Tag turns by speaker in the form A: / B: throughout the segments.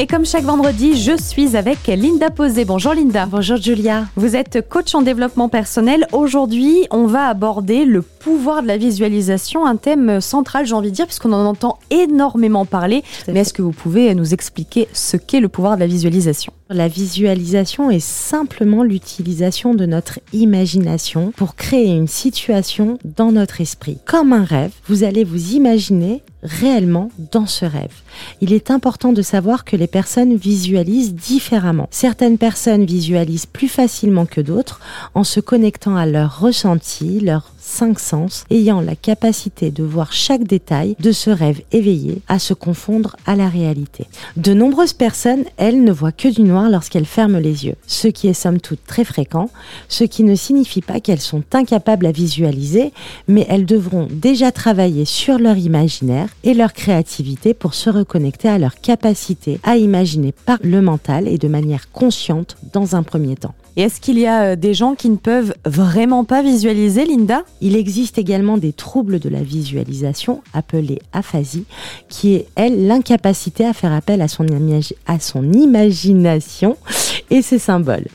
A: Et comme chaque vendredi, je suis avec Linda Posé. Bonjour Linda.
B: Bonjour Julia.
A: Vous êtes coach en développement personnel. Aujourd'hui, on va aborder le pouvoir de la visualisation, un thème central, j'ai envie de dire, puisqu'on en entend énormément parler. Mais est-ce que vous pouvez nous expliquer ce qu'est le pouvoir de la visualisation?
B: La visualisation est simplement l'utilisation de notre imagination pour créer une situation dans notre esprit. Comme un rêve, vous allez vous imaginer réellement dans ce rêve. Il est important de savoir que les personnes visualisent différemment. Certaines personnes visualisent plus facilement que d'autres en se connectant à leurs ressentis, leurs cinq sens, ayant la capacité de voir chaque détail de ce rêve éveillé à se confondre à la réalité. De nombreuses personnes, elles, ne voient que du noir lorsqu'elles ferment les yeux, ce qui est somme toute très fréquent, ce qui ne signifie pas qu'elles sont incapables à visualiser, mais elles devront déjà travailler sur leur imaginaire et leur créativité pour se reconnecter à leur capacité à imaginer par le mental et de manière consciente dans un premier temps.
A: Et est-ce qu'il y a euh, des gens qui ne peuvent vraiment pas visualiser, Linda?
B: Il existe également des troubles de la visualisation appelés aphasie, qui est, elle, l'incapacité à faire appel à son, à son imagination et ses symboles.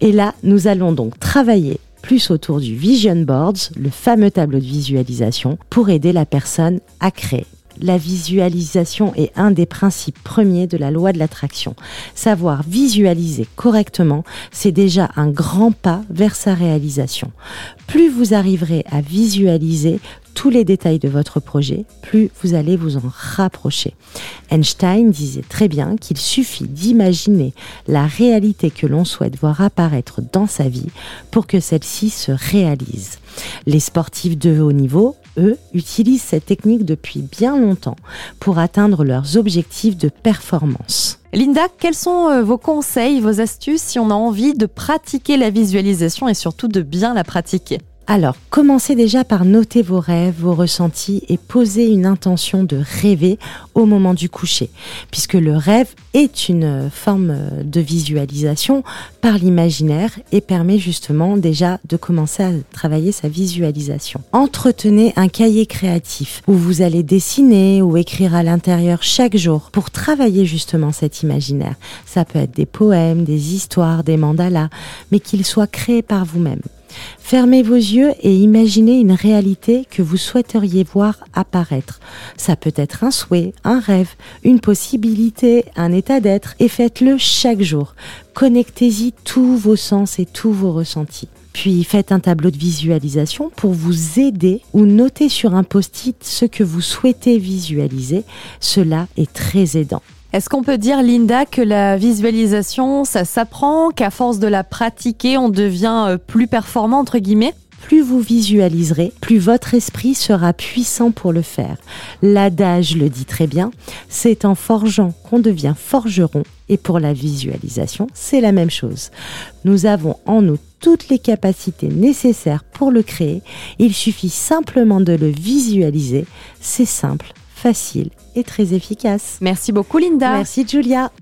B: Et là, nous allons donc travailler plus autour du Vision Boards, le fameux tableau de visualisation, pour aider la personne à créer la visualisation est un des principes premiers de la loi de l'attraction. Savoir visualiser correctement, c'est déjà un grand pas vers sa réalisation. Plus vous arriverez à visualiser tous les détails de votre projet, plus vous allez vous en rapprocher. Einstein disait très bien qu'il suffit d'imaginer la réalité que l'on souhaite voir apparaître dans sa vie pour que celle-ci se réalise. Les sportifs de haut niveau, eux, utilisent cette technique depuis bien longtemps pour atteindre leurs objectifs de performance.
A: Linda, quels sont euh, vos conseils, vos astuces si on a envie de pratiquer la visualisation et surtout de bien la pratiquer?
B: Alors, commencez déjà par noter vos rêves, vos ressentis et poser une intention de rêver au moment du coucher, puisque le rêve est une forme de visualisation par l'imaginaire et permet justement déjà de commencer à travailler sa visualisation. Entretenez un cahier créatif où vous allez dessiner ou écrire à l'intérieur chaque jour pour travailler justement cet imaginaire. Ça peut être des poèmes, des histoires, des mandalas, mais qu'ils soient créés par vous-même. Fermez vos yeux et imaginez une réalité que vous souhaiteriez voir apparaître. Ça peut être un souhait, un rêve, une possibilité, un état d'être et faites-le chaque jour. Connectez-y tous vos sens et tous vos ressentis. Puis faites un tableau de visualisation pour vous aider ou notez sur un post-it ce que vous souhaitez visualiser. Cela est très aidant.
A: Est-ce qu'on peut dire, Linda, que la visualisation, ça s'apprend, qu'à force de la pratiquer, on devient euh, plus performant, entre guillemets?
B: Plus vous visualiserez, plus votre esprit sera puissant pour le faire. L'adage le dit très bien, c'est en forgeant qu'on devient forgeron et pour la visualisation, c'est la même chose. Nous avons en nous toutes les capacités nécessaires pour le créer, il suffit simplement de le visualiser, c'est simple, facile et très efficace.
A: Merci beaucoup Linda.
B: Merci Julia.